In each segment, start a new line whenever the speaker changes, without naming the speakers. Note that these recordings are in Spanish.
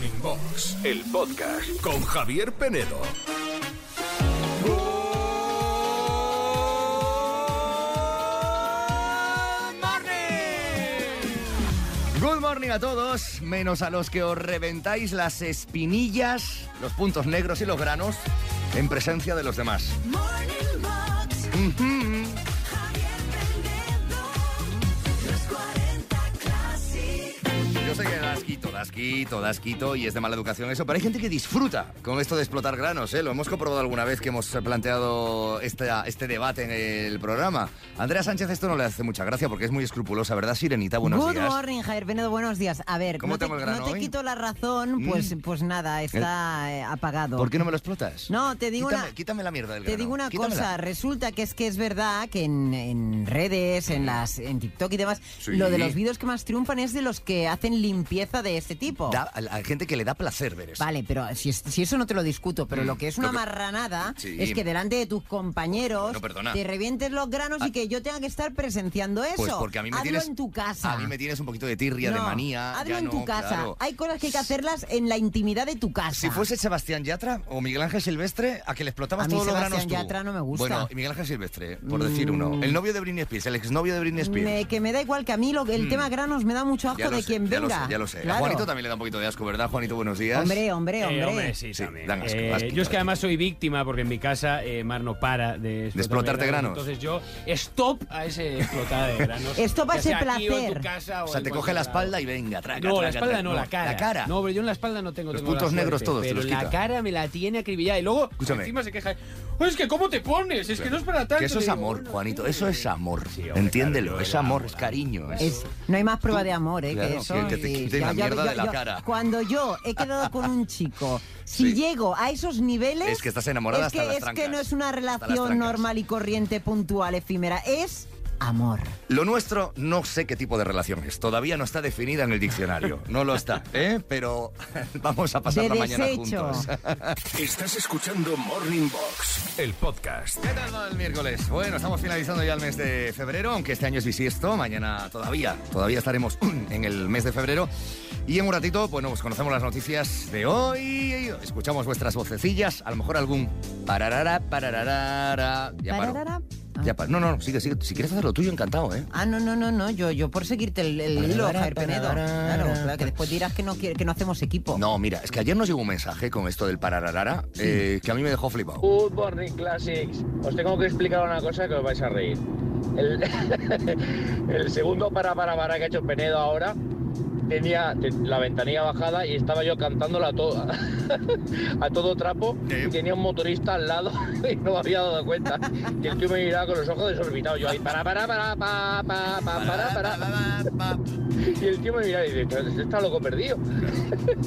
Morning Box, el podcast con Javier Penedo.
Good morning a todos, menos a los que os reventáis las espinillas, los puntos negros y los granos en presencia de los demás.
Morning Box,
Ujú.
Javier
das quito, das quito, das quito y es de mala educación eso, pero hay gente que disfruta con esto de explotar granos, ¿eh? Lo hemos comprobado alguna vez que hemos planteado esta- este debate en el programa. Andrea Sánchez esto no le hace mucha gracia porque es muy escrupulosa, ¿verdad, Sirenita? Buenos
Good
días.
morning, Javier Penedo, buenos días. A ver,
¿Cómo
no te,
el grano
no te
hoy?
quito la razón, pues, pues nada, está eh, apagado.
¿Por qué no me lo explotas?
No, te digo
quítame,
una-
quítame la mierda del
Te
grano.
digo una
quítamela.
cosa, resulta que es que es verdad que en, en redes, en las, en TikTok y demás,
Sí.
lo de los vídeos que más triunfan es de los que hacen limpieza de este tipo.
Da- a la gente que le da placer ver eso.
Vale, pero si, es- si eso no te lo discuto, pero
Mm,
lo que es una
que-
marranada
Sí.
es que delante de tus compañeros
perdona.
te revientes los granos
Ah.
y que yo tenga que estar presenciando eso.
Pues porque a mí me
Hazlo
tienes
en tu casa.
A mí me tienes un poquito de tirria, de
No,
manía.
Hazlo en
no,
tu casa.
claro.
Hay cosas que hay que hacerlas en la intimidad de tu casa.
Si fuese Sebastián Yatra o Miguel Ángel Silvestre, a que le explotabas
A mí
todos los
Sebastián
granos tú.
Yatra no me gusta.
Bueno, y Miguel Ángel Silvestre, por decir uno. El novio de Britney Spears, el exnovio de Britney Spears.
Me- que me da igual que a mí lo, el
Mm.
tema granos me da mucho asco de
sé,
quien
ya lo
venga.
sé, ya lo sé.
Claro.
Juanito también le da un poquito de asco, ¿verdad, Juanito? Buenos días.
Hombre, hombre,
Eh,
hombre.
sí,
Sí,
también.
dan asco,
Eh,
asco,
yo es que además soy víctima porque en mi casa eh, Mar no para de,
explotarte granos.
Entonces yo stop a ese explotada de granos.
Esto va a
o tu
placer.
casa
O sea, te coge la espalda y venga, traca,
No, la espalda
traca.
no, la cara.
La cara.
No, pero yo en la espalda no tengo.
Los
tengo la
puntos negros
suerte,
todos te
Pero
los
la cara me la tiene acribillada. Y luego
Escúchame.
encima se queja. "Oye, es que ¿cómo te pones? Es que no es para tanto.
Que eso es amor, Juanito, eso es amor. Entiéndelo, es amor,
amo,
es cariño.
no hay más prueba de amor, ¿eh? Que eso.
que te
y-
quiten
ya-
la mierda de la
yo-
cara.
Cuando yo he quedado con un chico, si
Sí.
llego a esos niveles.
Es que estás enamorada
es que,
hasta las
es que no es una relación normal y corriente, puntual, efímera. Es amor.
Lo nuestro no sé qué tipo de relación es. Todavía no está definida en el diccionario. No lo está, ¿eh? Pero vamos a pasar
De
la mañana
desecho.
juntos.
Estás escuchando Morning Box, el podcast.
¿Qué tal va el miércoles? Bueno, estamos finalizando ya el mes de febrero, aunque este año es bisiesto. Mañana todavía, todavía estaremos en el mes de febrero. Y en un ratito, bueno, pues conocemos las noticias de hoy. Escuchamos vuestras vocecillas. A lo mejor algún pararara, pararara. Ya paro.
Ah.
Ya. No, no, sigue, sigue. Si quieres hacer lo tuyo, encantado, ¿eh?
Ah, no, no, no, no, yo, yo por seguirte el, el hilo, Javier Penedo. Claro, claro, que después dirás que no, que no hacemos equipo.
No, mira, es que ayer nos llegó un mensaje con esto del pararara eh, que a mí me dejó flipado.
Good Morning Classics. Os tengo que explicar una cosa que os vais a reír. El, el segundo para para para que ha hecho Penedo ahora tenía la ventanilla bajada y estaba yo cantándola a todo, a todo trapo y tenía un motorista al lado y no me había dado cuenta. Y el tío me miraba con los ojos desorbitados. Yo ahí, para, para, para, para, para, para, para. para. Y el tío me miraba y dice, "Este está loco perdido.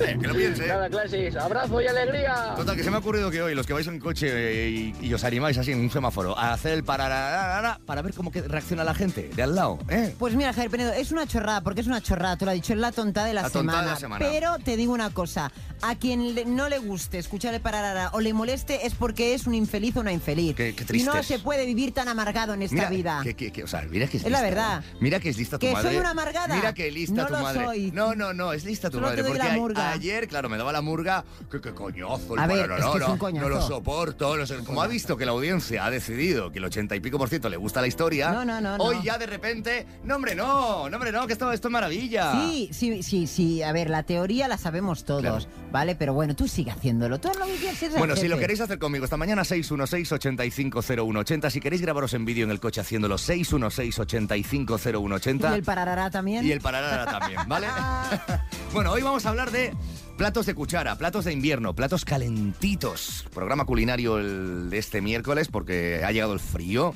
Eh, que lo piense.
Nada, Classics. Abrazo y alegría.
Total, que se me ha ocurrido que hoy los que vais en coche eh, y, y os animáis así en un semáforo a hacer el pararara para ver cómo que reacciona la gente de al lado, ¿eh?
Pues mira, Javier Penedo, es una chorrada, porque es una chorrada, tú lo has dicho, es la tontada de la,
La
semana.
de la semana.
Pero te digo una cosa, a quien le- no le guste escuchar el pararara o le moleste es porque es un infeliz o una infeliz.
Qué- qué
y
tristes.
no se puede vivir tan amargado en esta vida.
Que, que- que- o sea, mira que es,
Es la verdad.
¿eh? Mira que es lista tu
¿Que
madre.
soy una amargada?
Mira que lista
No
tu
lo
madre.
soy.
No, no, no, es lista tu
Solo
madre.
te doy
porque
la
a-
murga.
ayer, claro, me daba la murga. Que qué coñazo, el
A ver,
pararara,
es que es un
no,
coñazo.
No lo soporto. no sé. Como ha visto que la audiencia ha decidido que el ochenta y pico por ciento le gusta la historia,
No, no, no, no.
hoy ya de repente, no, hombre, no, no, hombre, no, que esto, esto es maravilla.
Sí, sí, sí, sí. A ver, la teoría la sabemos todos,
Claro.
¿vale? Pero bueno, tú sigue haciéndolo. Tú lo que quieras, eres el
Bueno, si lo queréis hacer conmigo esta mañana, 616-850180. Si queréis grabaros en vídeo en el coche haciéndolo, 616-850180.
Y el pararara también.
Y el también, ¿vale? bueno, hoy vamos a hablar de platos de cuchara, platos de invierno, platos calentitos. Programa culinario el de este miércoles porque ha llegado el frío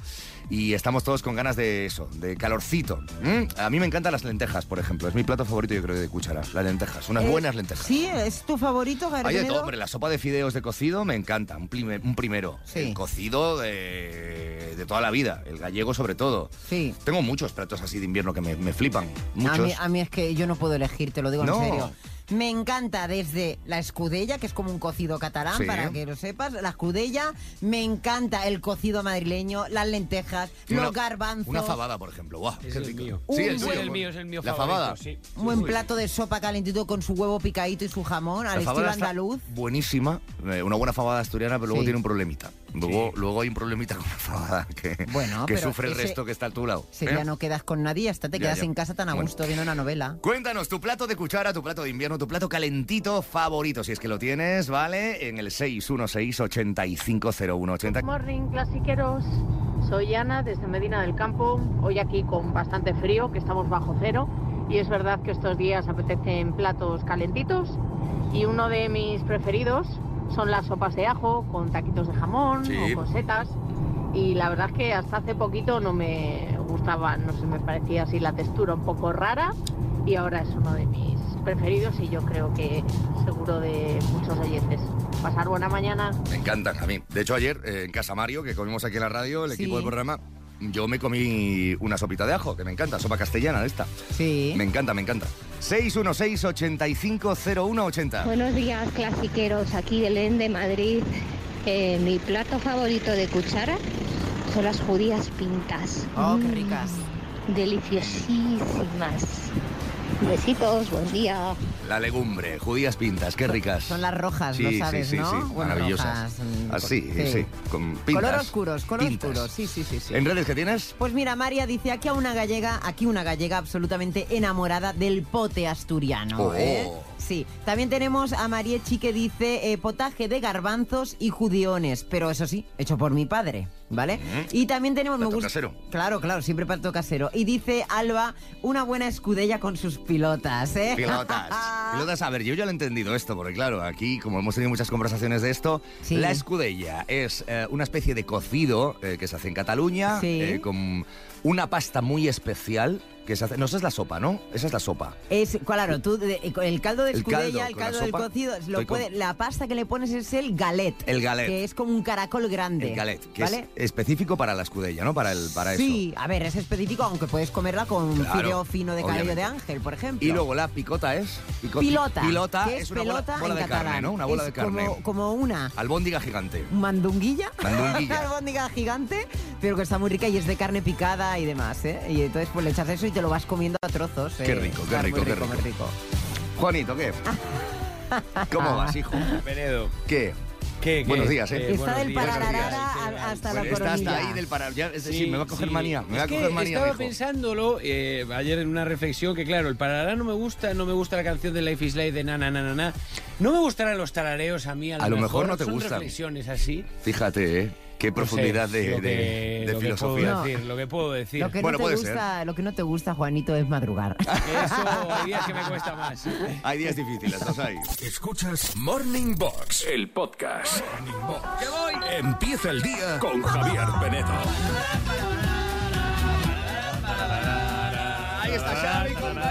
y estamos todos con ganas de eso, de calorcito. ¿Mm? A mí me encantan las lentejas, por ejemplo. Es mi plato favorito, yo creo, de cuchara. Las lentejas, unas
Eh,
buenas lentejas.
Sí, es tu favorito, Javier
Hay de todo, hombre, la sopa de fideos de cocido me encanta, un, prime- un primero.
Sí.
El cocido de, de toda la vida, el gallego sobre todo.
Sí.
Tengo muchos platos así de invierno que me, me flipan,
A
muchos.
mí, a mí es que yo no puedo elegir, te lo digo
No.
en serio. Me encanta desde la escudella, que es como un cocido catalán,
Sí.
para que lo sepas. La escudella. Me encanta el cocido madrileño, las lentejas,
Una-
los garbanzos.
Una fabada, por ejemplo. Guau,
Es
qué
el
rico.
mío.
Sí,
Es el mío, es el mío
La
favorito,
fabada.
sí.
Un buen plato de sopa calentito con su huevo picadito y su jamón, al
La
estilo andaluz.
buenísima, eh, una buena fabada asturiana, pero luego
Sí.
tiene un problemita. Luego,
Sí.
luego hay un problemita con la fabada que,
Bueno,
que
pero
sufre el resto que está a tu lado.
Si
¿eh?
ya no quedas con nadie, hasta te
Ya,
quedas
ya.
en casa tan a
Bueno.
gusto viendo una novela.
Cuéntanos tu plato de cuchara, tu plato de invierno, tu plato calentito favorito, si es que lo tienes, ¿vale? En el 616-850180.
Morning, clasiqueros. Soy Ana desde Medina del Campo. Hoy aquí con bastante frío, que estamos bajo cero. Y es verdad que estos días apetecen platos calentitos. Y uno de mis preferidos son las sopas de ajo con taquitos de jamón
Sí.
o con setas. Y la verdad es que hasta hace poquito no me gustaban, no sé, me parecía así la textura un poco rara. Y ahora es uno de mis preferidos y yo creo que seguro de muchos oyentes. Pasar buena mañana.
Me encantan a mí. De hecho, ayer eh, en Casa Mario, que comimos aquí en la radio, el
Sí.
equipo del programa, yo me comí una sopita de ajo, que me encanta, sopa castellana de esta.
Sí.
Me encanta, me encanta. 616-850180.
Buenos días, clasiqueros, aquí de Len de Madrid. Eh, mi plato favorito de cuchara son las judías pintas.
Oh, qué
Mm,
ricas.
Deliciosísimas. Besitos, buen día.
La legumbre, judías pintas, qué ricas.
Son las rojas,
Sí,
lo
sí,
sabes,
sí,
¿no?
sí,
Bueno,
maravillosas.
rojas, mm,
Así,
sí.
sí, con pintas.
Color oscuros, color
pintas.
oscuros, sí, sí, sí. sí.
¿En redes que tienes?
Pues mira, María dice aquí a una gallega, aquí una gallega absolutamente enamorada del pote asturiano.
Oh.
¿eh? Sí, también tenemos a Mariechi que dice eh, potaje de garbanzos y judiones, pero eso sí, hecho por mi padre, ¿vale? Y también tenemos... Me gusta-
casero.
Claro, claro, siempre plato casero. Y dice Alba, una buena escudella con sus pilotas, ¿eh?
Pilotas. Pilotas, a ver, yo ya lo he entendido esto, porque claro, aquí, como hemos tenido muchas conversaciones de esto,
Sí.
la escudella es eh, una especie de cocido eh, que se hace en Cataluña,
Sí.
eh, con una pasta muy especial que se hace. No, esa es la sopa, ¿no? Esa es la sopa.
Es, claro, tú, de- el caldo de
El
escudella,
caldo
el
con la
caldo del
sopa,
cocido, lo
con-
la pasta que le pones es el galet.
El galet.
Que es como un caracol grande.
El galet, que
¿vale?
es específico para la escudella, ¿no? Para, el, para
Sí, a ver, es específico, aunque puedes comerla con un
Claro,
fideo fino de cabello de ángel, por ejemplo.
eso. Y luego la picota es... pico-
pilota.
Pilota
que
es,
es
una bola-
en
de
catalán.
carne, ¿no? Una bola
Es
de carne.
Como, como una
Albóndiga gigante.
mandunguilla.
Mandunguilla.
albóndiga gigante, pero que está muy rica y es de carne picada y demás, ¿eh? Y entonces pues le echas eso y te lo vas comiendo a trozos.
Qué
¿eh?
rico, qué
muy
rico, qué rico.
rico.
Juanito, ¿qué? ¿Cómo vas, hijo?
Penedo.
¿Qué?
¿Qué, qué?
Buenos días, ¿eh?
Eh,
Está del
días.
parararara
Buenos días.
a- hasta la
está hasta
coronilla.
ahí del para... Ya, es decir, me va a coger
sí.
manía. Me va a
Es
coger manía,
Estaba
hijo.
pensándolo eh, ayer en una reflexión que, claro, el parará no me gusta, no me gusta la canción de Life is Life de na na na na na. No me gustarán los tarareos a mí. A lo,
A lo mejor no te
son
gustan.
reflexiones así.
Fíjate, ¿eh? Qué
No
profundidad
sé,
de,
lo
de-
que-
de
lo que
filosofía.
puedo decir, lo que puedo decir.
Lo que,
Bueno,
no te
puede ser.
gusta, lo que no te gusta, Juanito, es madrugar.
Eso hay días que me cuesta más.
Hay días difíciles, los hay.
Escuchas Morning Box, el podcast. Morning Box. Empieza el día con Javier Penedo.
Ahí está Xavi con Lo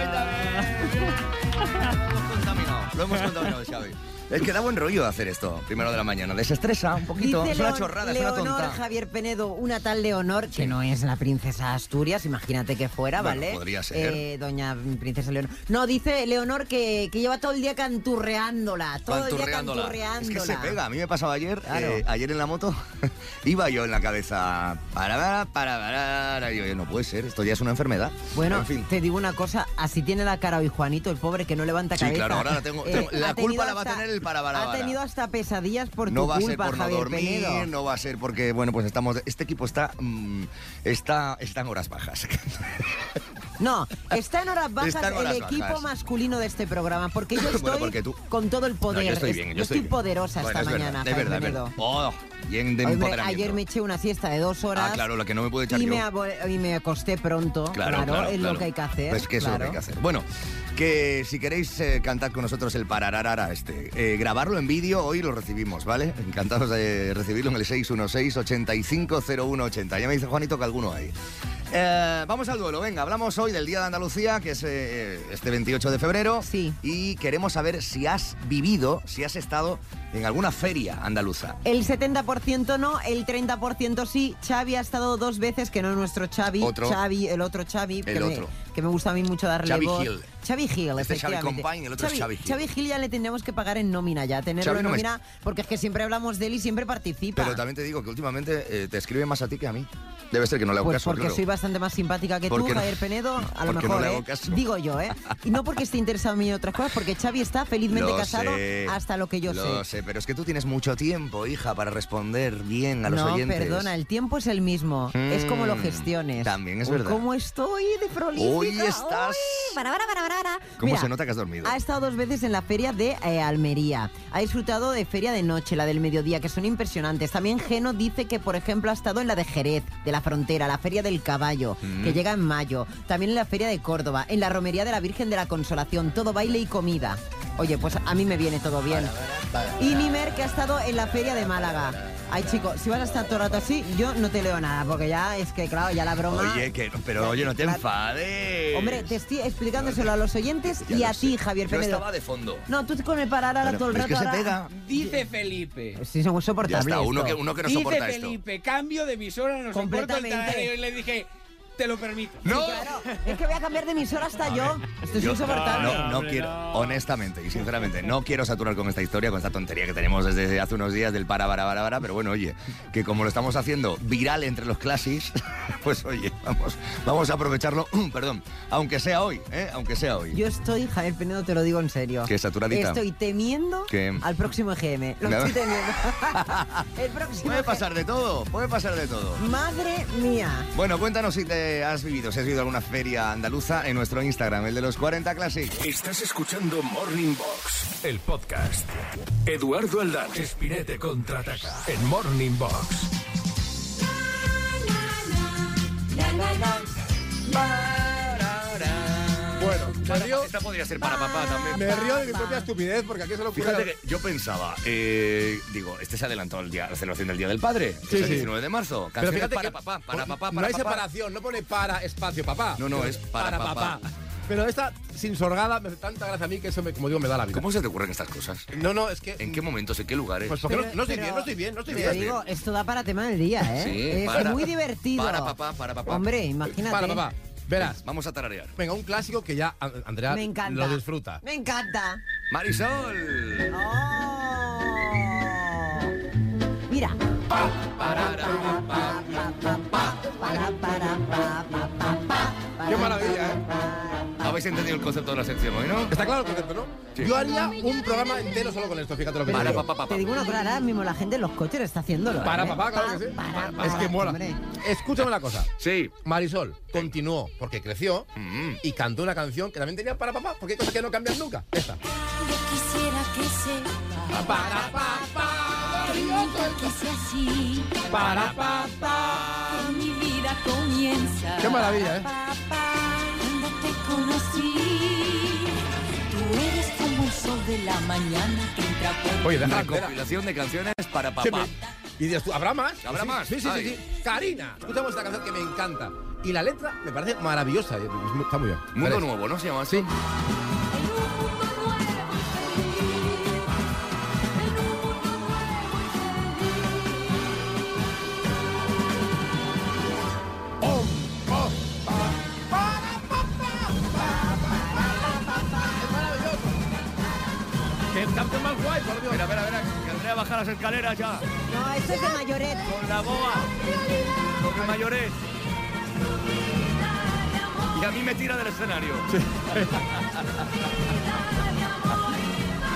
hemos contaminado, lo hemos contaminado, Xavi. Es que da buen rollo hacer esto, primero de la mañana. Desestresa un poquito.
Dice
es una
Leon-
chorrada, es
Leonor
una tonta.
Javier Penedo, una tal Leonor, que no es la princesa Asturias, imagínate que fuera,
Bueno,
¿vale?
podría ser.
Eh, doña princesa Leonor. No, dice Leonor que, que lleva todo el día canturreándola, todo el día canturreándola.
Es que se pega. A mí me pasaba ayer,
Claro.
eh, ayer en la moto, iba yo en la cabeza, para, para, para, y yo, no puede ser, esto ya es una enfermedad.
Bueno,
en fin.
te digo una cosa, así tiene la cara hoy Juanito, el pobre que no levanta
Sí,
cabeza. Eh,
claro, ahora la tengo- tengo- la culpa la va a tener el para,
Ha tenido hasta pesadillas por
no
tu
va a ser por no
Javier
dormir,
Penedo.
no va a ser porque, bueno, pues estamos, este equipo está, mm, está, está en horas bajas.
No, está en horas bajas
en horas
el equipo
bajas.
masculino de este programa, porque yo estoy
Bueno, porque tú-
con todo el poder.
No, yo estoy
Es-
bien, yo,
yo estoy poderosa
Bueno,
esta
es
mañana,
verdad, de
Javier
verdad, de
Penedo.
verdad. Oh, bien de
Hombre, ayer me eché una siesta de dos horas.
Ah, claro, la que no me pude echar
y
yo.
me, y me acosté pronto. Claro,
Claro,
es
claro.
lo que hay que hacer.
Pues que eso es lo que hay
claro.
que hacer. Bueno, que si queréis eh, cantar con nosotros el parararara este, eh, grabarlo en vídeo, hoy lo recibimos, ¿vale? Encantados de recibirlo en el 616-850180. Ya me dice Juanito que alguno hay. Eh, vamos al duelo, venga, hablamos hoy del Día de Andalucía, que es eh, este 28 de febrero.
Sí.
Y queremos saber si has vivido, si has estado en alguna feria andaluza.
El 70% no, el 30% sí. Xavi ha estado dos veces, que no es nuestro Xavi.
Otro.
Xavi, el otro Xavi.
El
que, me,
otro.
que me gusta a mí mucho darle
Xavi
voz.
Gil.
Xavi Gil,
Este es Xavi y el otro es Xavi Gil.
Gil ya le tendríamos que pagar en nómina ya, tenerlo
Xavi
en
me-
nómina, porque es que siempre hablamos de él y siempre participa.
Pero también te digo que últimamente eh, te escribe más a ti que a mí. Debe ser que no le hago
Pues
caso,
porque
claro.
soy bastante más simpática que tú,
no-
Javier Penedo, a lo
no
mejor,
hago
¿eh? Digo yo, ¿eh? Y no porque esté interesado en mí en otras cosas, porque Xavi está felizmente
Lo
casado
sé,
hasta lo que yo
lo
sé.
sé, pero es que tú tienes mucho tiempo, hija, para responder bien a los
no,
oyentes.
perdona, el tiempo es el mismo. es como lo
Mm,
gestiones.
también es verdad.
¿Cómo estoy de prolífica?
Hoy estás-
para, para, para, para.
¿Cómo
Mira,
se nota que has dormido?
Ha estado dos veces en la feria de eh, Almería. Ha disfrutado de feria de noche, la del mediodía, que son impresionantes. También Geno dice que, por ejemplo, ha estado en la de Jerez, de la frontera, la feria del caballo,
Mm.
que llega en mayo. También en la feria de Córdoba, en la romería de la Virgen de la Consolación. Todo baile y comida. Oye, pues a mí me viene todo bien. Y Nimer, que ha estado en la feria de Málaga. Ay, chicos, si vas a estar todo el rato así, yo no te leo nada, porque ya es que, claro, ya la broma...
Oye, que, pero oye, no te enfades.
Hombre, te estoy explicándoselo a los oyentes
Ya
y a ti, Javier
Yo
Penedo.
estaba de fondo.
No, tú con el parar ahora todo el
es
rato.
que se pega.
Dice Felipe.
Sí, son
Ya
insoportables.
está, uno que, uno que no
Dice
soporta esto.
Felipe, cambio de emisora, no soporto el
Completamente.
tarareo. Y le dije, te lo permito.
¡No!
Claro, es que voy a cambiar de emisora hasta yo. Esto es
Yo-
insoportable.
No, no quiero, honestamente y sinceramente, no quiero saturar con esta historia, con esta tontería que tenemos desde hace unos días del para, para, para, para, pero bueno, oye, que como lo estamos haciendo viral entre los clasis, pues oye, vamos, vamos a aprovecharlo, perdón, aunque sea hoy, ¿eh? Aunque sea hoy.
Yo estoy, Javier Penedo, te lo digo en serio.
¿Qué, saturadita?
Estoy temiendo
¿Qué?
al próximo EGM. Lo estoy temiendo. el próximo
Puede
EGM.
pasar de todo, puede pasar de todo.
Madre mía.
Bueno, cuéntanos si te has vivido, si has vivido alguna feria andaluza en nuestro Instagram, el de los 40 Classic.
Estás escuchando Morning Box, el podcast. Eduardo Aldán, Espinete contraataca en Morning Box.
Me río,
Esta podría ser para papá también.
me río de mi propia estupidez porque aquí se lo ocurre.
Fíjate que yo pensaba, eh, digo, este se adelantó el día, la celebración del Día del Padre, que
Sí,
es el
sí.
19 de marzo.
Pero fíjate
para
que
papá, para
no-
papá,
no
para
hay
papá.
separación, no pone para espacio papá.
No, no, es para papá.
Pero esta sin sorgada me hace tanta gracia a mí que eso, me, como digo, me da la vida.
¿Cómo se te ocurren estas cosas?
No, no, es que...
¿En qué momentos, en qué lugares?
Pues porque no,
Pero-
no estoy
pero-
bien, no estoy bien, no estoy bien.
digo, esto da para tema del día, ¿eh?
Sí,
es
para-
muy divertido.
para papá, para papá.
Hombre, imagínate.
Para papá. Verás,
Vamos a tararear.
venga, un clásico que ya Andrea
Me encanta.
lo disfruta.
Me encanta.
Marisol.
Oh. Mira.
Qué maravilla, ¿eh?
Habéis entendido el concepto de la sección hoy, ¿no?
Está claro el concepto, ¿no?
Sí.
Yo haría un programa entero solo con esto, fíjate lo que
Para
digo.
papá, papá.
Te digo una cosa, ahora mismo la gente en los coches está haciéndolo.
Para
¿eh?
papá, claro que sí.
Para,
es
para,
que mola.
hombre.
Escúchame una cosa.
Sí.
Marisol continuó porque creció
Mm.
y cantó una canción que también tenía para papá, porque hay cosas que no cambian nunca. Esta.
Yo quisiera que sepa
Para papá,
que así,
para papá.
que mi vida comienza.
Qué maravilla, ¿eh?
Te conocí, tú eres como el sol de la mañana que entra por
Oye, deja
Recopilación de canciones para papá.
me- Y dices tú, ¿habrá más?
¿Habrá
Sí,
más?
Sí, sí,
Ay.
sí, sí. Karina, escuchamos esta canción que me encanta. Y la letra me parece maravillosa. muy- Está muy bien.
Mundo nuevo, ¿no? Se llama así.
Sí. ¡Qué canción más guay, por Dios!
Mira, mira, mira, que Andrea baja las escaleras ya.
No, esto es de mayoret.
Con la boba. Con el mayoret. Y a mí me tira del escenario.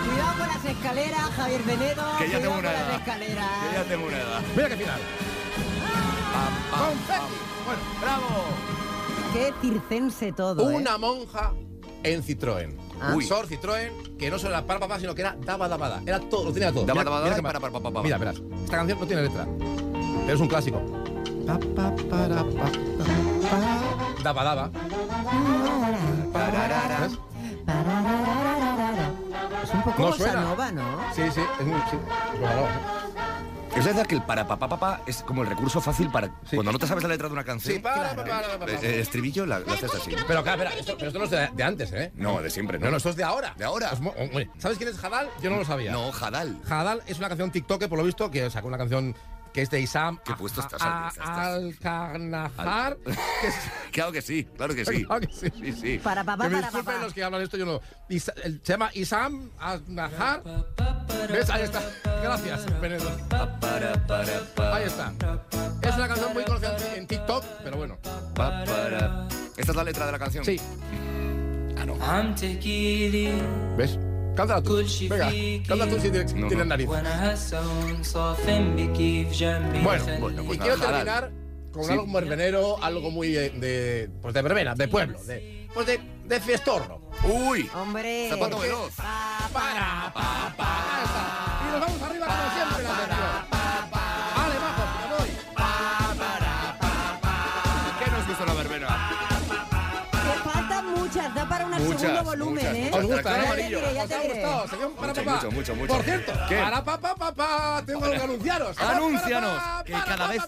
Cuidado con las escaleras, Javier Venedo.
Que ya tengo una
las
edad.
escaleras.
Que ya tengo una edad.
Mira qué final.
Pam, pam, pam. Bueno, bravo.
Qué circense todo, ¿eh?
Una monja en Citroën.
Ah.
Sor Citroën que no solo era para papá, sino que era daba daba da. Era todo, lo tenía todo.
Daba,
Mira-
daba,
mira
da,
qué
para, para, para, para.
Mira, verás. Esta canción no tiene letra. Pero es un clásico. Pa, pa, para, pa, pa, pa. Daba daba. ¿Ves?
Es un poco
No suena.
nova, ¿no?
Sí, sí, es muy. Sí. ¿eh?
Es verdad que el para papá papá es como el recurso fácil para
Sí.
cuando no te sabes la letra de una canción.
Sí, para, para, para, para,
eh,
para.
El estribillo la, la haces así.
Pero claro, espera, esto, pero esto no es de, de antes, ¿eh?
No, de siempre, ¿no?
No, no, esto es de ahora.
¿De ahora?
¿Sabes quién es Hadal? Yo no lo sabía.
No, Jadal.
Hadal es una canción TikTok, por lo visto, que sacó una canción que es de Isam
Qué puesto estás,
a-
estás-
a- Al-Karnahar, que es-
Claro que sí, claro que sí.
Claro que sí.
Sí, sí.
Para papá,
que me
para papá.
los que hablan esto, yo no. Isa- el- se llama Isam al-Nahar. ¿Ves? Ahí está. Gracias, Penedo. Ahí está. Es una canción muy conocida en TikTok, pero bueno.
¿Esta es la letra de la canción?
Sí.
Ah, no.
¿Ves? Cántala tú. Venga, cántala tú si tienes,
No,
tienes
no.
nariz. Bueno,
Bueno, pues
y quiero
nada,
terminar con
Sí.
algo muy verbenero, algo muy de, de, pues de verbena, de pueblo, de, pues de, de fiestorro.
Uy,
Hombre.
zapato veloz.
Para. Y nos vamos arriba
muchas, da para un
Muchas,
segundo volumen,
muchas,
¿eh?
¿Os gusta, eh?
amarillo.
Ya te
¿Os ha
diré.
gustado? Señor, para
Mucho,
papá.
mucho, mucho, mucho.
Por cierto,
¿Qué?
para papá, papá, tengo algo que anunciaros.
Anúncianos que cada vez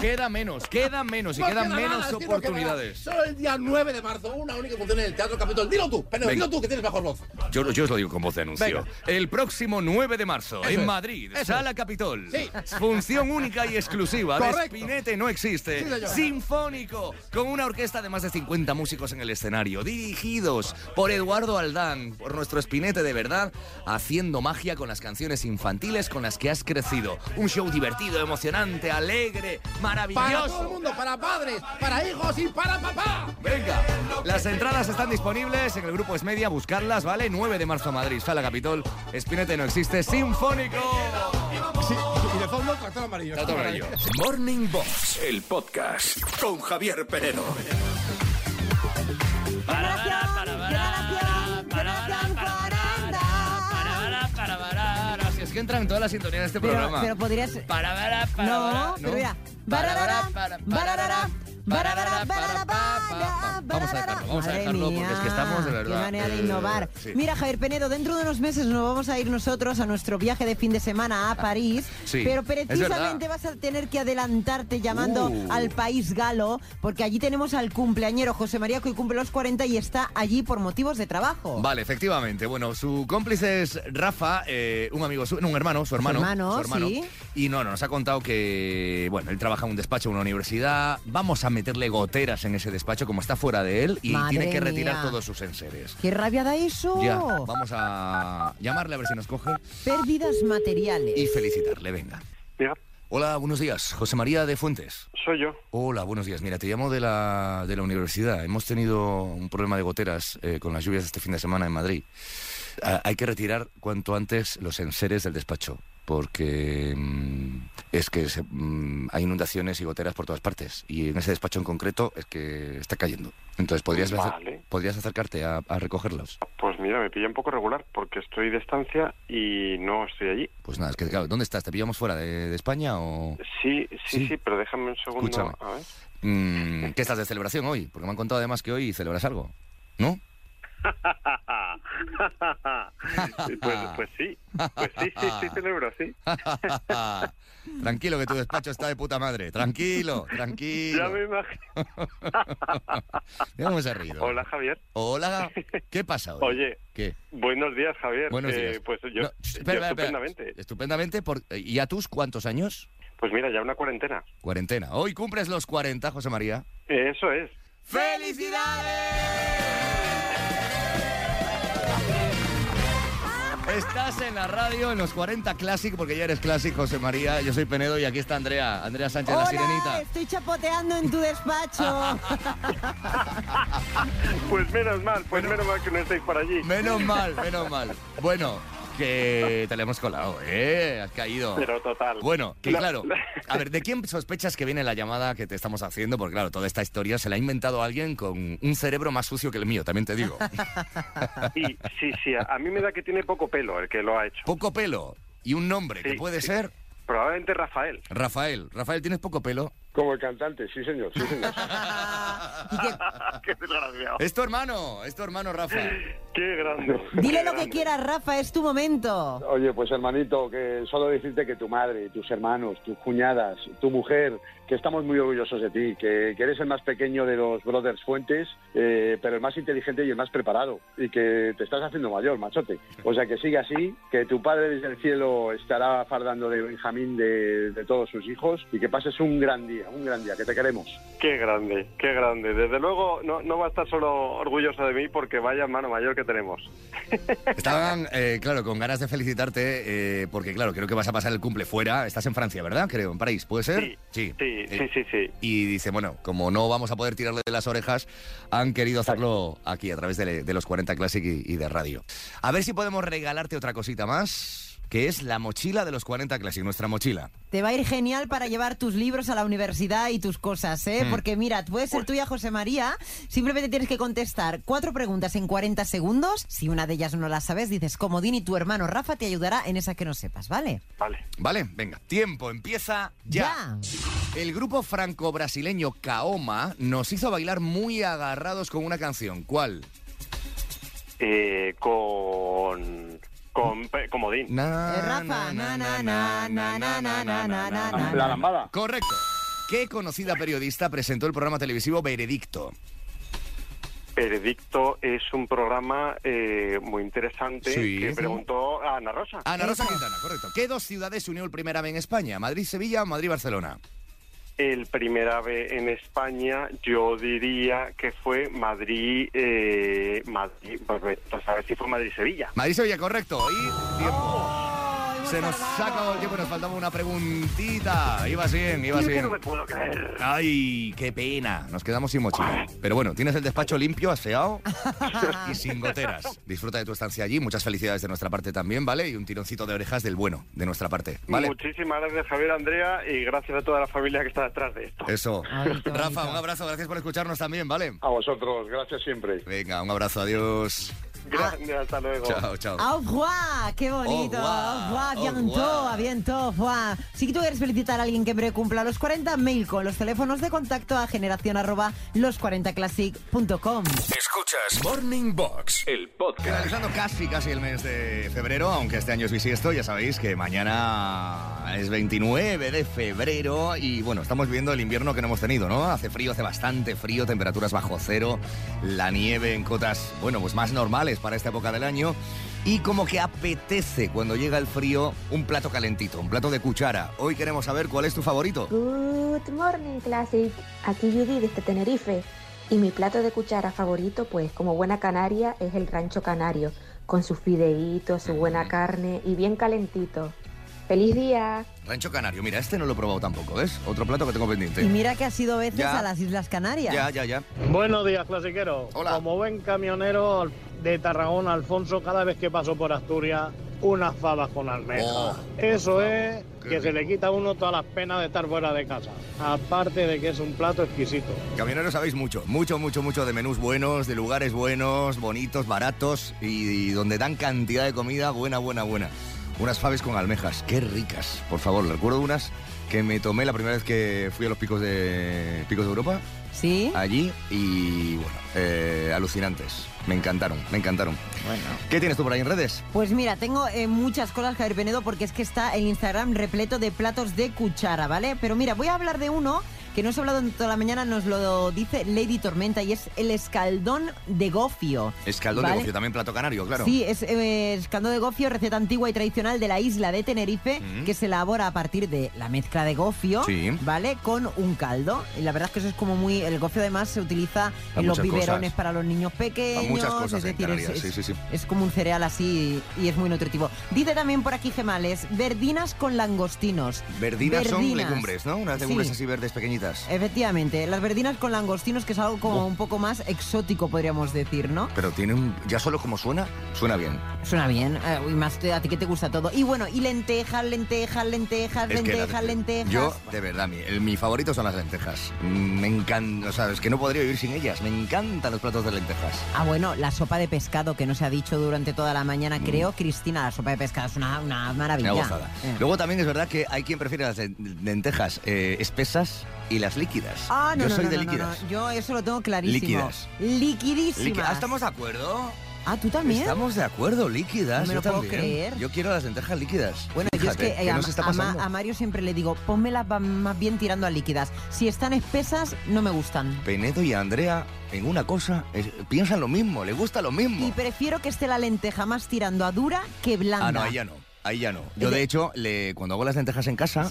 queda menos, queda menos y quedan menos oportunidades.
Solo el día 9 de marzo, una única función en el Teatro Capitol. Dilo tú,
Venga.
dilo tú que tienes mejor voz.
Yo, yo os lo digo con voz de anuncio.
Venga.
El próximo 9 de marzo,
Eso
en
es.
Madrid,
Eso
Sala Capitol.
Sí.
Función única y exclusiva. de. Spinete no existe. Sinfónico, con una orquesta de más de 50 músicos en el escenario, dirigidos por Eduardo Aldán, por nuestro Spinete de verdad, haciendo magia con las canciones infantiles con las que has crecido. Un show divertido, emocionante, alegre, maravilloso.
Para todo el mundo, para padres, para hijos y para papá.
Venga, las entradas están disponibles en el grupo Esmedia, buscarlas, ¿vale? 9 de marzo Madrid, Sala Capitol, Espinete no existe, Sinfónico.
Sí, y de fondo, tractor amarillo.
Tractor amarillo.
Morning Box, el podcast con Javier Penedo.
Si es que entran en toda la sintonía de este
Pero,
programa.
pero podrías...
Para, para, para,
No,
para,
pero mira. Bararara, bararara,
Vamos a dejarlo, vamos a dejarlo porque es que estamos de verdad.
Qué manera de
eh,
innovar.
sí.
Mira, Javier Penedo, dentro de unos meses nos vamos a ir nosotros a nuestro viaje de fin de semana a París.
sí,
pero precisamente vas a tener que adelantarte llamando
Uh.
al país galo, porque allí tenemos al cumpleañero José María, que hoy cumple los 40 y está allí por motivos de trabajo.
Vale, efectivamente. Bueno, su cómplice es Rafa, eh, un amigo, su- no, un hermano, su hermano.
hermano, sí.
Y no, no, nos ha contado que, bueno, él trabaja en un despacho en una universidad. Vamos a meterle goteras en ese despacho como está fuera de él y
Madre
tiene que retirar
mía.
todos sus enseres.
¡Qué rabia da eso!
Ya, vamos a llamarle a ver si nos coge
Pérdidas materiales.
y felicitarle, venga. Hola, buenos días. José María de Fuentes.
soy yo.
Hola, buenos días. Mira, te llamo de la, de la universidad. Hemos tenido un problema de goteras eh, con las lluvias este fin de semana en Madrid. Ah, hay que retirar cuanto antes los enseres del despacho, porque mm, es que se- mm, hay inundaciones y goteras por todas partes. Y en ese despacho en concreto es que está cayendo. Entonces, ¿podrías,
Vale.
¿podrías acercarte a, a recogerlos?
Pues mira, me pilla un poco regular porque estoy de estancia y no estoy allí.
Pues nada, es que claro, ¿dónde estás? ¿Te pillamos fuera de, de España o...?
Sí, sí,
Sí.
sí, pero déjame un segundo.
Escúchame.
A ver.
Mm, ¿Qué estás de celebración hoy? Porque me han contado además que hoy celebras algo, ¿no?
pues, pues sí, pues sí, sí, sí, celebro, sí.
tranquilo, que tu despacho está de puta madre. Tranquilo,
Ya
tranquilo.
me imagino.
Mira cómo se ha.
Hola, Javier.
Hola. ¿Qué pasa hoy?
Oye,
¿Qué?
buenos días, Javier.
Buenos
Eh,
días.
pues yo,
No,
yo
espera, espera, espera.
estupendamente.
Estupendamente. Por... ¿Y a tus cuántos años?
Pues mira, ya una cuarentena.
Cuarentena. Hoy cumples los 40, José María.
Eso es.
Estás en la radio en los 40 Classic, porque ya eres Classic, José María. Yo soy Penedo y aquí está Andrea, Andrea Sánchez, la
Hola,
sirenita.
estoy chapoteando en tu despacho.
Pues menos mal, pues menos mal que no estáis por allí.
Menos mal, menos mal. Bueno, que te le hemos colado, ¿eh? Has caído.
Pero total.
Bueno, que
La-
claro.
la-
A ver, ¿de quién sospechas que viene la llamada que te estamos haciendo? Porque claro, toda esta historia se la ha inventado alguien con un cerebro más sucio que el mío, también te digo.
Sí, sí, sí. A, mí me da que tiene poco pelo el que lo ha hecho.
Poco pelo y un nombre que puede
sí.
ser
Probablemente Rafael.
Rafael. Rafael, ¿tienes poco pelo?
Como el cantante, sí señor, sí señor.
Qué desgraciado.
Es tu hermano, es tu hermano Rafa.
Qué grande.
Dile
Qué
lo que quieras, Rafa, es tu momento.
Oye, pues hermanito, que solo decirte que tu madre, tus hermanos, tus cuñadas, tu mujer, que estamos muy orgullosos de ti, que, que eres el más pequeño de los brothers Fuentes, eh, pero el más inteligente y el más preparado, y que te estás haciendo mayor, machote. O sea, que sigue así, que tu padre desde el cielo estará fardando de Benjamín de, de todos sus hijos, y que pases un gran día, un gran día, que te queremos.
Qué grande, qué grande. Desde luego no, no va a estar solo orgulloso de mí porque vaya hermano mayor que tenemos.
Estaban, eh, claro, con ganas de felicitarte, eh, porque claro, creo que vas a pasar el cumple fuera. Estás en Francia, ¿verdad? Creo, en París, ¿puede ser?
Sí,
Sí,
sí, sí, sí, sí.
Y dice, bueno, como no vamos a poder tirarle de las orejas, han querido hacerlo aquí a través de, de los 40 Classic y, y de radio. A ver si podemos regalarte otra cosita más, que es la mochila de los 40 Classic, nuestra mochila.
Te va a ir genial para llevar tus libros a la universidad y tus cosas, ¿eh?
Mm.
Porque mira, puede ser tuya, José María. Simplemente tienes que contestar cuatro preguntas en 40 segundos. Si una de ellas no la sabes, dices comodín y tu hermano Rafa te ayudará en esa que no sepas, ¿vale?
Vale.
Vale, venga, tiempo, empieza ya. El grupo franco-brasileño Kaoma nos hizo bailar muy agarrados con una canción. ¿Cuál?
Eh, con... Con comodín.
Rafa.
La lambada.
Correcto. ¿Qué conocida periodista presentó el programa televisivo Veredicto?
Veredicto es un programa muy interesante que preguntó a Ana Rosa.
Ana Rosa Quintana, correcto. ¿Qué dos ciudades unió el primer AVE en España? ¿Madrid-Sevilla o Madrid-Barcelona?
El primer ave en España, yo diría que fue Madrid, eh, Madrid, pues, pues, a ver si fue Madrid-Sevilla.
Madrid-Sevilla, correcto. Y. Se nos ha acabado el tiempo y nos faltaba una preguntita. Ibas bien, ibas
Yo que
bien.
no me puedo creer.
Ay, qué pena. Nos quedamos sin mochila. Pero bueno, tienes el despacho limpio, aseado y sin goteras. Disfruta de tu estancia allí. Muchas felicidades de nuestra parte también, ¿vale? Y un tironcito de orejas del bueno, de nuestra parte, ¿vale?
Muchísimas gracias, Javier Andrea, y gracias a toda la familia que está detrás de esto.
Eso. Rafa, un abrazo. Gracias por escucharnos también, ¿vale?
A vosotros, gracias siempre.
Venga, un abrazo. Adiós.
Gracias, hasta luego.
Chao, chao.
Au revoir, qué bonito.
Au revoir,
bientôt, a bientôt, revoir. Si tú quieres felicitar a alguien que me cumpla los 40, mail con los teléfonos de contacto a generación arroba los40classic.com.
Escuchas Morning Box, el podcast.
Finalizando casi, casi el mes de febrero, aunque este año es bisiesto, ya sabéis que mañana es 29 de febrero y bueno, estamos viendo el invierno que no hemos tenido, ¿no? Hace frío, hace bastante frío, temperaturas bajo cero, la nieve en cotas, bueno, pues más normales para esta época del año y como que apetece cuando llega el frío un plato calentito, un plato de cuchara. Hoy queremos saber cuál es tu favorito.
Good morning, Classic. Aquí Judy desde Tenerife. Y mi plato de cuchara favorito, pues como buena canaria, es el rancho canario, con sus fideitos, su buena carne y bien calentito. ¡Feliz día!
Rancho Canario, mira, este no lo he probado tampoco, ¿ves? Otro plato que tengo pendiente.
Y mira que ha sido veces
Ya.
a las Islas Canarias.
Ya, ya, ya.
Buenos días, clasiqueros.
Hola.
Como buen camionero de Tarragona, Alfonso, cada vez que paso por Asturias, unas fabas con almeja.
Oh.
Eso es que se le quita a uno todas las penas de estar fuera de casa. Aparte de que es un plato exquisito.
Camioneros sabéis mucho, mucho, mucho, mucho de menús buenos, de lugares buenos, bonitos, baratos y, y donde dan cantidad de comida buena, buena, buena. Unas faves con almejas, qué ricas. Por favor, recuerdo unas que me tomé la primera vez que fui a los picos de picos de Europa,
¿Sí?
allí y bueno, eh, alucinantes. Me encantaron, me encantaron.
Bueno.
¿Qué tienes tú por ahí en redes?
Pues mira, tengo eh, muchas cosas, Javier Penedo, porque es que está el Instagram repleto de platos de cuchara, ¿vale? Pero mira, voy a hablar de uno que no os he hablado en toda la mañana, nos lo dice Lady Tormenta, y es el escaldón de gofio.
Escaldón
¿vale?
de gofio, también plato canario, claro.
Sí, es eh, escaldón de gofio, receta antigua y tradicional de la isla de Tenerife,
Mm.
que se elabora a partir de la mezcla de gofio,
Sí.
¿vale? Con un caldo. Y la verdad es que eso es como muy... El gofio además se utiliza en los biberones
cosas.
para los niños pequeños.
Muchas cosas
es decir, es-
sí, sí, sí.
es como un cereal así y es muy nutritivo. Dice también por aquí Gemales, verdinas con langostinos.
Verdinas, son legumbres, ¿no? Unas legumbres
Sí.
así verdes pequeñitas.
Efectivamente, las verdinas con langostinos, que es algo como
Oh.
un poco más exótico, podríamos decir, ¿no?
Pero tiene un... Ya solo como suena, suena bien.
Suena bien, eh, y más te- a ti que te gusta todo. Y bueno, y lentejas, lentejas, lentejas,
Es
lentejas, lentejas.
Yo, de verdad, mi, el- mi favorito son las lentejas. Mm, Me encanta, o sea, es que no podría vivir sin ellas. Me encantan los platos de lentejas.
Ah, bueno, la sopa de pescado que nos ha dicho durante toda la
Mm.
mañana, creo, Cristina, la sopa de pescado es una, una maravilla.
Una gozada.
Eh.
Luego también es verdad que hay quien prefiere las len- lentejas eh, espesas y las líquidas.
Ah, no,
Yo
no,
soy
no,
de
no,
líquidas.
no. Yo eso lo tengo clarísimo.
Líquidas.
Liquidísimas.
Ah, ¿Estamos de acuerdo?
Ah, ¿tú también?
Estamos de acuerdo, líquidas.
No me
yo
lo puedo
también.
creer.
Yo quiero las lentejas líquidas.
Bueno, yo es
Fíjate,
que, eh,
¿qué
a,
nos está
a Ma-
pasando?
a Mario siempre le digo, pónmelas va- más bien tirando a líquidas. Si están espesas, no me gustan.
Penedo y Andrea en una cosa eh, piensan lo mismo, le gusta lo mismo.
Y prefiero que esté la lenteja más tirando a dura que blanda.
Ah, no, no. Ahí ya no. Yo, de hecho, le, cuando hago las lentejas en casa,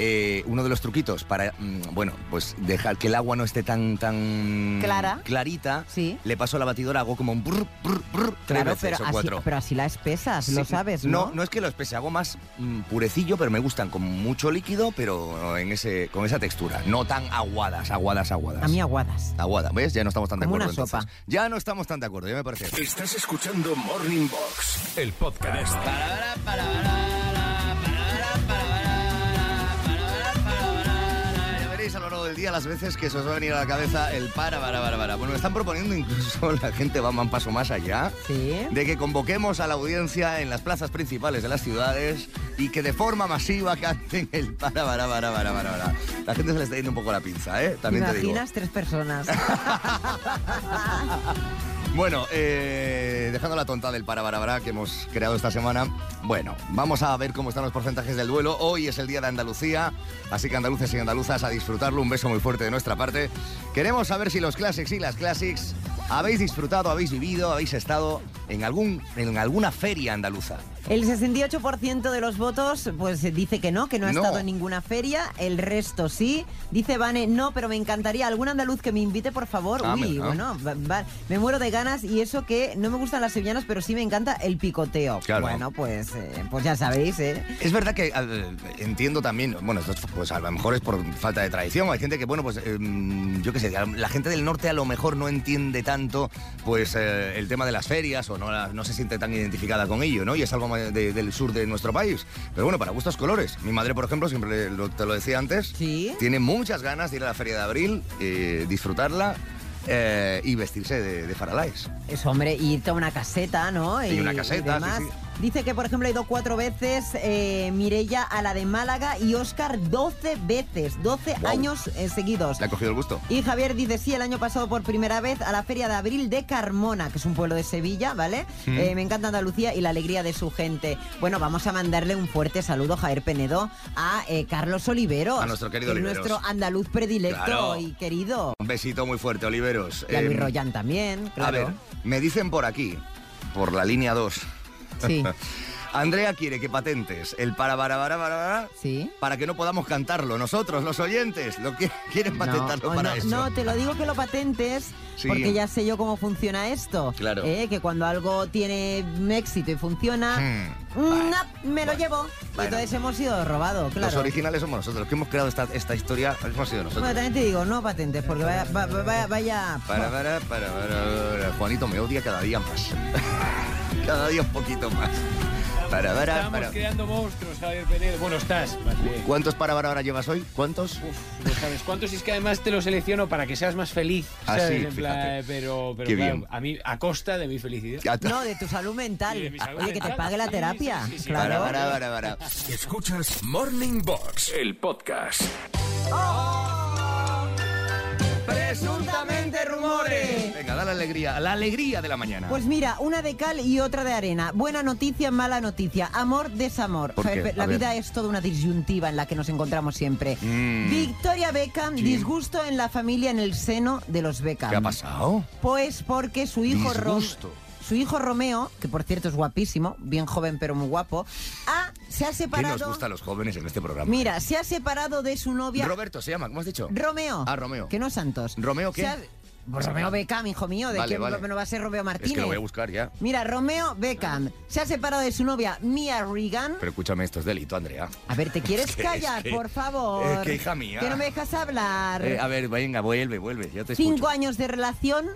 eh, uno de los truquitos para, mm, bueno, pues dejar que el agua no esté tan, tan
Clara.
clarita, le paso a la batidora, hago como un brr, brr, brr, tres
Claro,
veces
pero
o
así,
cuatro.
pero así la espesas, lo
Sí,
sabes,
no,
¿no?
no es que lo espese, hago más mm, purecillo, pero me gustan con mucho líquido, pero en ese, con esa textura. No tan aguadas, aguadas, aguadas.
A mí aguadas.
Aguada, ¿ves? Ya no estamos tan de acuerdo.
una sopa.
entonces. Ya no estamos tan de acuerdo, ya me parece.
Estás escuchando Morning Box, el podcast.
Ya veréis a lo largo del día las veces que se os va a venir a la cabeza el para, para, para, para. Bueno, me están proponiendo incluso la gente va un paso más allá. De que convoquemos a la audiencia en las plazas principales de las ciudades y que de forma masiva canten el para, para, para, para, para, para. La gente se le está yendo un poco la pinza, ¿eh?
¿Te
También te digo.
imaginas tres personas?
Bueno, eh, dejando la tonta del para, para, para que hemos creado esta semana, bueno, vamos a ver cómo están los porcentajes del duelo. Hoy es el día de Andalucía, así que andaluces y andaluzas a disfrutarlo. Un beso muy fuerte de nuestra parte. Queremos saber si los Classics y las Classics habéis disfrutado, habéis vivido, habéis estado en, algún, en alguna feria andaluza.
El 68% de los votos pues dice que no, que no ha
No.
estado en ninguna feria. El resto sí. Dice Vane, no, pero me encantaría algún andaluz que me invite, por favor.
Ah,
Uy, bueno, va- va- me muero de ganas y eso que no me gustan las sevillanas, pero sí me encanta el picoteo.
Claro.
Bueno, pues, eh, pues ya sabéis, ¿eh?
Es verdad que eh, entiendo también, bueno, esto pues a lo mejor es por falta de tradición, hay gente que, bueno, pues eh, yo qué sé, la gente del norte a lo mejor no entiende tanto pues eh, el tema de las ferias o no, no se siente tan identificada con ello, ¿no? Y es algo de- del sur de nuestro país. Pero bueno, para gustos colores. Mi madre, por ejemplo, siempre lo- te lo decía antes, tiene muchas ganas de ir a la feria de abril, eh, disfrutarla eh, y vestirse de, de faralaes.
Eso, hombre, y irte a una caseta, ¿no?
Y una caseta,
demás.
sí, sí.
Dice que, por ejemplo, ha ido cuatro veces eh, Mirella a la de Málaga y Oscar 12 veces, 12
Wow.
años eh, seguidos.
Le ha cogido el gusto.
Y Javier dice, sí, el año pasado por primera vez a la Feria de Abril de Carmona, que es un pueblo de Sevilla, ¿vale?
Mm.
Eh, me encanta Andalucía y la alegría de su gente. Bueno, vamos a mandarle un fuerte saludo, Javier Penedo, a eh, Carlos Oliveros.
A nuestro querido Oliveros.
nuestro andaluz predilecto
Claro.
y querido.
Un besito muy fuerte, Oliveros.
Y a Luis Royan también, claro.
A ver, me dicen por aquí, por la línea 2.
Sí.
Andrea quiere que patentes el para para para para para
Sí.
para que no podamos cantarlo nosotros los oyentes lo que quieren patentarlo
No,
para
no,
eso.
no, te lo digo que lo patentes
Sí.
porque ya sé yo cómo funciona esto.
Claro.
Eh, que cuando algo tiene éxito y funciona,
Hmm.
na, me lo llevo. Entonces hemos sido robados,
Los originales somos nosotros, los que hemos creado esta, esta historia hemos sido nosotros.
Bueno, también te digo, no patentes, porque vaya, va- va- vaya, vaya-
Para, para, para, para, para. Juanito me odia cada día más. cada día un poquito más. Para, para,
Estamos
para.
creando monstruos, Javier Penedo. Bueno, estás, más bien.
¿Cuántos para para ahora llevas hoy? ¿Cuántos?
No sabes cuántos y es que además te lo selecciono para que seas más feliz.
Ah,
¿sabes?
sí,
En plan, pero, pero
Qué
claro,
bien.
a mí, a costa de mi felicidad.
No, de tu salud mental.
De mi salud
Oye, que te pague la terapia.
sí, sí, sí.
claro.
Para, para, para, para.
Escuchas Morning Box, el podcast.
Presuntamente rumores.
Venga, da la alegría, la alegría de la mañana.
Pues mira, una de cal y otra de arena. Buena noticia, mala noticia. Amor, desamor.
¿Por qué?
La
A ver.
vida es toda una disyuntiva en la que nos encontramos siempre.
Mm.
Victoria Beckham, disgusto en la familia en el seno de los Beckham.
¿Qué ha pasado?
Pues porque su hijo
Disgusto.
su hijo Romeo, que por cierto es guapísimo, bien joven pero muy guapo, ah, se ha
¿Qué nos
separado.
gusta a los jóvenes en este programa?
Mira, se ha separado de su novia
Roberto se llama, ¿cómo has dicho?
Romeo.
Ah, Romeo.
Que no Santos.
¿Romeo qué?
Se ha- Pues Romeo Beckham, hijo mío, ¿de
Vale,
qué
vale.
no va a ser Romeo Martínez?
Es que lo voy a buscar ya.
Mira, Romeo Beckham se ha separado de su novia Mia Regan.
Pero escúchame, esto es delito, Andrea.
A ver, ¿te quieres
Es que-
callar,
es que-
por favor?
es que, hija mía.
Que no me dejas hablar.
Eh, a ver, venga, vuelve, vuelve, te
Cinco
escucho.
años de relación,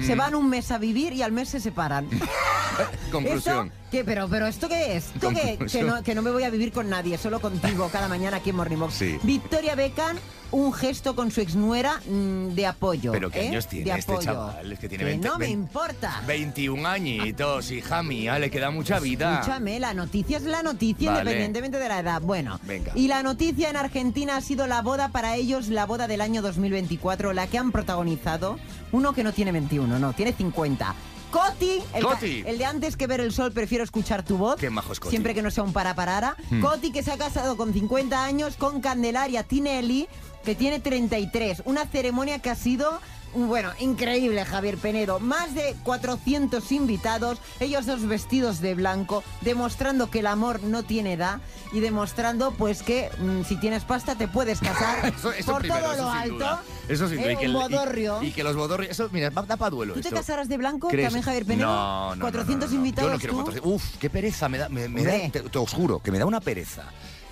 se
Mm.
van un mes a vivir y al mes se separan.
Conclusión.
¿Esto qué? Pero, pero ¿esto qué es? ¿Esto qué? Que no, que no me voy a vivir con nadie, solo contigo cada mañana aquí en Morning Box.
Sí.
Victoria Beckham, un gesto con su exnuera mm, de apoyo.
Pero ¿qué
¿eh?
años tiene
De
este
apoyo.
chaval? Es que tiene
Que
20
no me
20
importa.
21 añitos, hija mía, le queda mucha vida.
Escúchame, la noticia es la noticia
Vale.
independientemente de la edad. Bueno,
Venga.
y la noticia en Argentina ha sido la boda para ellos, la boda del año 2024, la que han protagonizado uno que no tiene 21, no, tiene 50. Coti, el,
Coti.
el de antes que ver el sol, prefiero escuchar tu voz.
Qué majo es Coti.
Siempre que no sea un para parara.
Hmm.
Coti que se ha casado con 50 años con Candelaria Tinelli, que tiene 33. Una ceremonia que ha sido... Bueno, increíble, Javier Penedo. Más de 400 invitados, ellos dos vestidos de blanco, demostrando que el amor no tiene edad y demostrando, pues, que mm, si tienes pasta te puedes casar
Eso, eso
por
primero,
todo
eso
lo alto.
duda. Eso duda.
Eh,
y, que el- y-
bodorrio.
y que los bodorrios... Eso, mira, da para duelo
¿Tú te casarás de blanco
¿Crees?
también, Javier Penedo?
No, no, no,
400
no, no, no.
invitados.
Yo no quiero
tú?
400. Uf, qué pereza me da. Me, me da
Hombre.
te, te os juro, que me da una pereza.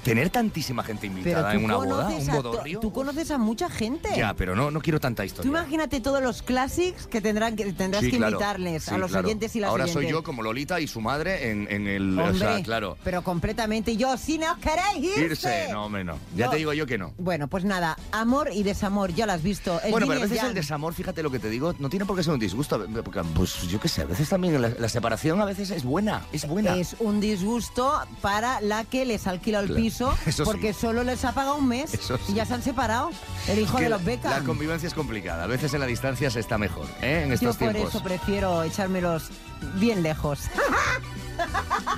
Tener tantísima gente invitada
tú
en una boda, un bodorrio.
Tú conoces a mucha gente.
Ya, pero no, no quiero tanta
Tú
historia.
imagínate todos los classics que tendrán que tendrás
Sí,
que
claro.
invitarles
Sí,
a los
claro.
oyentes y las
Ahora
oyentes.
soy yo como Lolita y su madre en, en el... o sea, claro.
pero completamente yo. Si no queréis irse.
Irse, no, hombre, no. Ya
No.
te digo yo que no.
Bueno, pues nada, amor y desamor, ya lo has visto. El
Bueno, pero a
el
veces el desamor, fíjate lo que te digo, no tiene por qué ser un disgusto. Porque, pues yo qué sé, a veces también la, la separación a veces es buena, es buena.
Es un disgusto para la que les alquila el
Claro.
piso
Eso sí.
porque solo les ha pagado un mes
Eso
y ya se han separado. El hijo
Que
de los becas.
La convivencia es complicada. A veces en la distancia se está mejor, ¿eh? En
Yo
estos
por
tiempos.
eso prefiero echármelos bien lejos.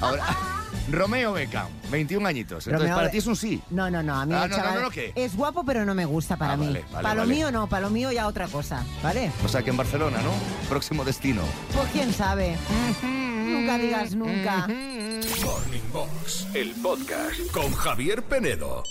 Ahora, Romeo Beckham, 21 añitos. Entonces,
Romeo
para ti es un sí.
No, no, no, a mí
Ah,
el
no, no,
chaval
no, no, ¿qué?
es guapo, pero no me gusta para
Ah,
mí.
vale, vale,
para lo
vale.
mío no, para lo mío ya otra cosa, ¿vale?
O sea que en Barcelona, ¿no? Próximo destino.
Pues quién sabe. nunca digas nunca.
Morning Box, el podcast con Javier Penedo.